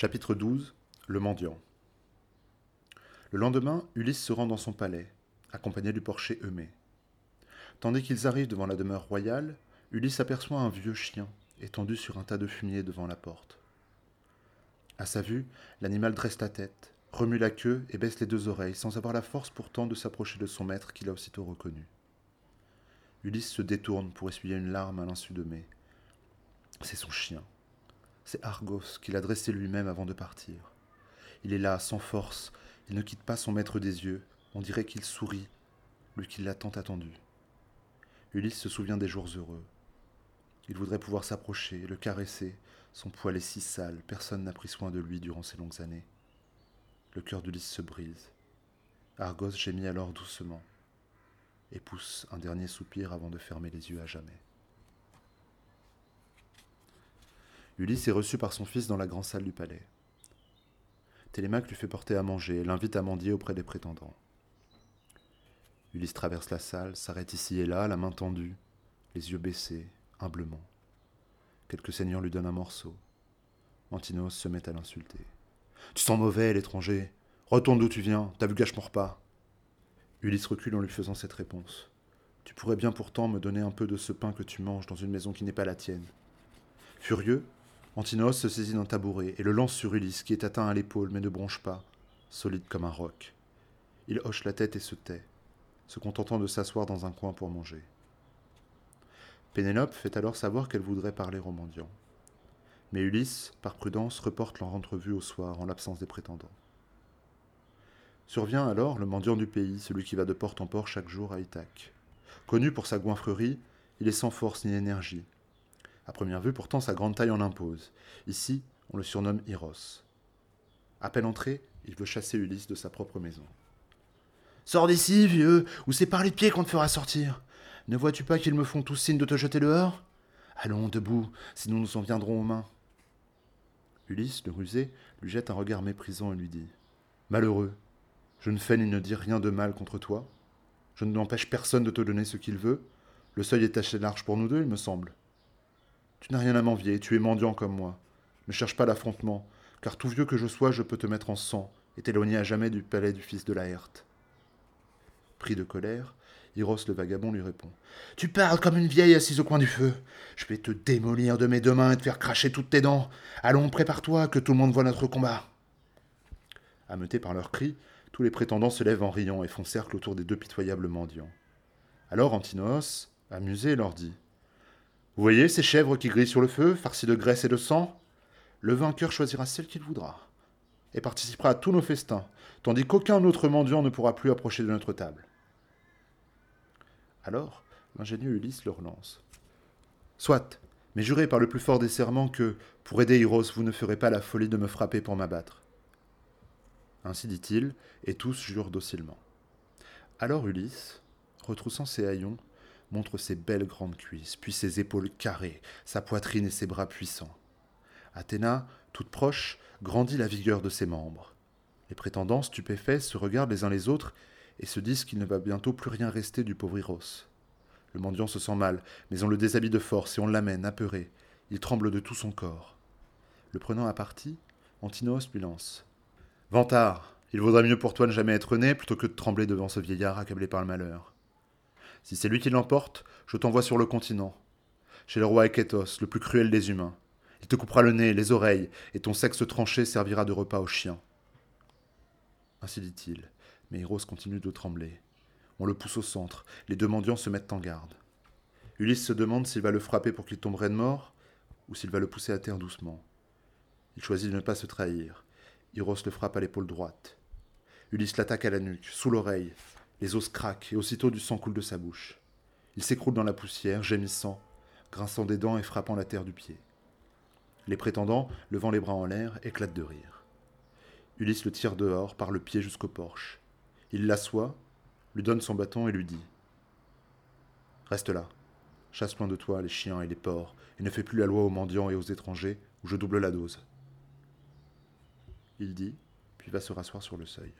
Chapitre 12 Le mendiant Le lendemain, Ulysse se rend dans son palais, accompagné du porcher Eumée. Tandis qu'ils arrivent devant la demeure royale, Ulysse aperçoit un vieux chien étendu sur un tas de fumier devant la porte. À sa vue, l'animal dresse la tête, remue la queue et baisse les deux oreilles, sans avoir la force pourtant de s'approcher de son maître qu'il a aussitôt reconnu. Ulysse se détourne pour essuyer une larme à l'insu de Mai. C'est son chien. C'est Argos qu'il a dressé lui-même avant de partir. Il est là, sans force, il ne quitte pas son maître des yeux, on dirait qu'il sourit, lui qui l'a tant attendu. Ulysse se souvient des jours heureux. Il voudrait pouvoir s'approcher, le caresser, son poil est si sale, personne n'a pris soin de lui durant ces longues années. Le cœur d'Ulysse se brise. Argos gémit alors doucement et pousse un dernier soupir avant de fermer les yeux à jamais. Ulysse est reçu par son fils dans la grande salle du palais. Télémaque lui fait porter à manger et l'invite à mendier auprès des prétendants. Ulysse traverse la salle, s'arrête ici et là, la main tendue, les yeux baissés, humblement. Quelques seigneurs lui donnent un morceau. Antinos se met à l'insulter. Tu sens mauvais, l'étranger. Retourne d'où tu viens, t'as vu gâche mon repas. Ulysse recule en lui faisant cette réponse. Tu pourrais bien pourtant me donner un peu de ce pain que tu manges dans une maison qui n'est pas la tienne. Furieux, Antinos se saisit d'un tabouret et le lance sur Ulysse, qui est atteint à l'épaule mais ne bronche pas, solide comme un roc. Il hoche la tête et se tait, se contentant de s'asseoir dans un coin pour manger. Pénélope fait alors savoir qu'elle voudrait parler au mendiant. Mais Ulysse, par prudence, reporte leur entrevue au soir en l'absence des prétendants. Survient alors le mendiant du pays, celui qui va de porte en porte chaque jour à Ithaque. Connu pour sa goinfrerie, il est sans force ni énergie. À première vue, pourtant, sa grande taille en impose. Ici, on le surnomme Hyros. À peine entré, il veut chasser Ulysse de sa propre maison. Sors d'ici, vieux, ou c'est par les pieds qu'on te fera sortir. Ne vois-tu pas qu'ils me font tous signe de te jeter dehors? Allons, debout, sinon nous en viendrons aux mains. Ulysse, le rusé, lui jette un regard méprisant et lui dit Malheureux, je ne fais ni ne dis rien de mal contre toi. Je ne n'empêche personne de te donner ce qu'il veut. Le seuil est assez large pour nous deux, il me semble. Tu n'as rien à m'envier, tu es mendiant comme moi. Ne cherche pas l'affrontement, car tout vieux que je sois, je peux te mettre en sang et t'éloigner à jamais du palais du fils de Laerte. Pris de colère, Hyros le vagabond lui répond. Tu parles comme une vieille assise au coin du feu. Je vais te démolir de mes deux mains et te faire cracher toutes tes dents. Allons, prépare-toi, que tout le monde voit notre combat. Ameutés par leurs cris, tous les prétendants se lèvent en riant et font cercle autour des deux pitoyables mendiants. Alors Antinos, amusé, leur dit Vous voyez ces chèvres qui grillent sur le feu, farcies de graisse et de sang? Le vainqueur choisira celle qu'il voudra et participera à tous nos festins, tandis qu'aucun autre mendiant ne pourra plus approcher de notre table. Alors, l'ingénieux Ulysse le relance. Soit, mais jurez par le plus fort des serments que, pour aider Hyros, vous ne ferez pas la folie de me frapper pour m'abattre. Ainsi dit-il, et tous jurent docilement. Alors Ulysse, retroussant ses haillons, montre ses belles grandes cuisses, puis ses épaules carrées, sa poitrine et ses bras puissants. Athéna, toute proche, grandit la vigueur de ses membres. Les prétendants, stupéfaits, se regardent les uns les autres et se disent qu'il ne va bientôt plus rien rester du pauvre Hyros. Le mendiant se sent mal, mais on le déshabille de force et on l'amène, apeuré. Il tremble de tout son corps. Le prenant à partie, Antinos lui lance Vantard, il vaudrait mieux pour toi ne jamais être né plutôt que de trembler devant ce vieillard accablé par le malheur. Si c'est lui qui l'emporte, je t'envoie sur le continent, chez le roi Eketos, le plus cruel des humains. Il te coupera le nez, les oreilles, et ton sexe tranché servira de repas aux chiens. Ainsi dit-il, mais Hyros continue de trembler. On le pousse au centre, les deux mendiants se mettent en garde. Ulysse se demande s'il va le frapper pour qu'il tomberait de mort, ou s'il va le pousser à terre doucement. Il choisit de ne pas se trahir. Hyros le frappe à l'épaule droite. Ulysse l'attaque à la nuque, sous l'oreille. Les os craquent et aussitôt du sang coule de sa bouche. Il s'écroule dans la poussière, gémissant, grinçant des dents et frappant la terre du pied. Les prétendants, levant les bras en l'air, éclatent de rire. Ulysse le tire dehors, par le pied jusqu'au porche. Il l'assoit, lui donne son bâton et lui dit Reste là, chasse loin de toi les chiens et les porcs, et ne fais plus la loi aux mendiants et aux étrangers, ou je double la dose. Il dit, puis va se rasseoir sur le seuil.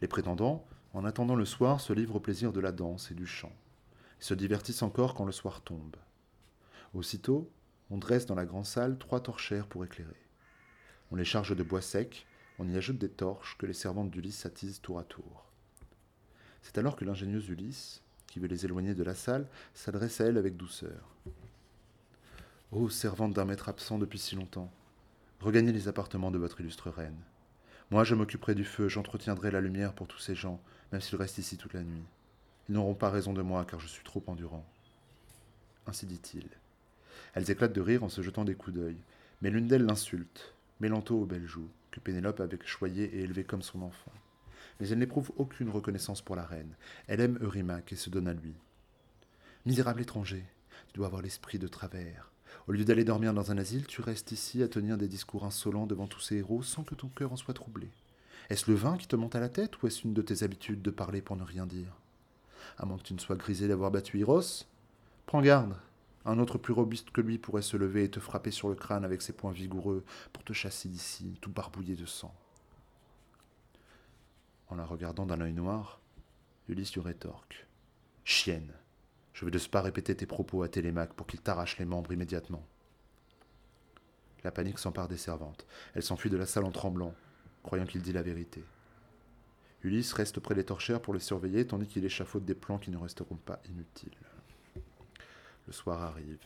Les prétendants, en attendant le soir, se livrent au plaisir de la danse et du chant, et se divertissent encore quand le soir tombe. Aussitôt, on dresse dans la grande salle trois torchères pour éclairer. On les charge de bois sec, on y ajoute des torches que les servantes d'Ulysse attisent tour à tour. C'est alors que l'ingénieuse Ulysse, qui veut les éloigner de la salle, s'adresse à elle avec douceur. Ô servante d'un maître absent depuis si longtemps, regagnez les appartements de votre illustre reine. Moi, je m'occuperai du feu, j'entretiendrai la lumière pour tous ces gens, même s'ils restent ici toute la nuit. Ils n'auront pas raison de moi, car je suis trop endurant. Ainsi dit-il. Elles éclatent de rire en se jetant des coups d'œil, mais l'une d'elles l'insulte, Mélanto aux belles joues, que Pénélope avait choyées et élevées comme son enfant. Mais elle n'éprouve aucune reconnaissance pour la reine. Elle aime Eurymaque et se donne à lui. Misérable étranger, tu dois avoir l'esprit de travers. Au lieu d'aller dormir dans un asile, tu restes ici à tenir des discours insolents devant tous ces héros sans que ton cœur en soit troublé. Est-ce le vin qui te monte à la tête ou est-ce une de tes habitudes de parler pour ne rien dire? À moins que tu ne sois grisé d'avoir battu Hyrros Prends garde, un autre plus robuste que lui pourrait se lever et te frapper sur le crâne avec ses poings vigoureux pour te chasser d'ici, tout barbouillé de sang. En la regardant d'un œil noir, Ulysse lui rétorque. Chienne, je vais de ce pas répéter tes propos à Télémaque pour qu'il t'arrache les membres immédiatement. La panique s'empare des servantes. Elle s'enfuit de la salle en tremblant, croyant qu'il dit la vérité. Ulysse reste près des torchères pour les surveiller, tandis qu'il échafaude des plans qui ne resteront pas inutiles. Le soir arrive.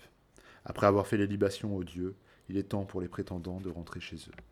Après avoir fait les libations aux dieux, il est temps pour les prétendants de rentrer chez eux.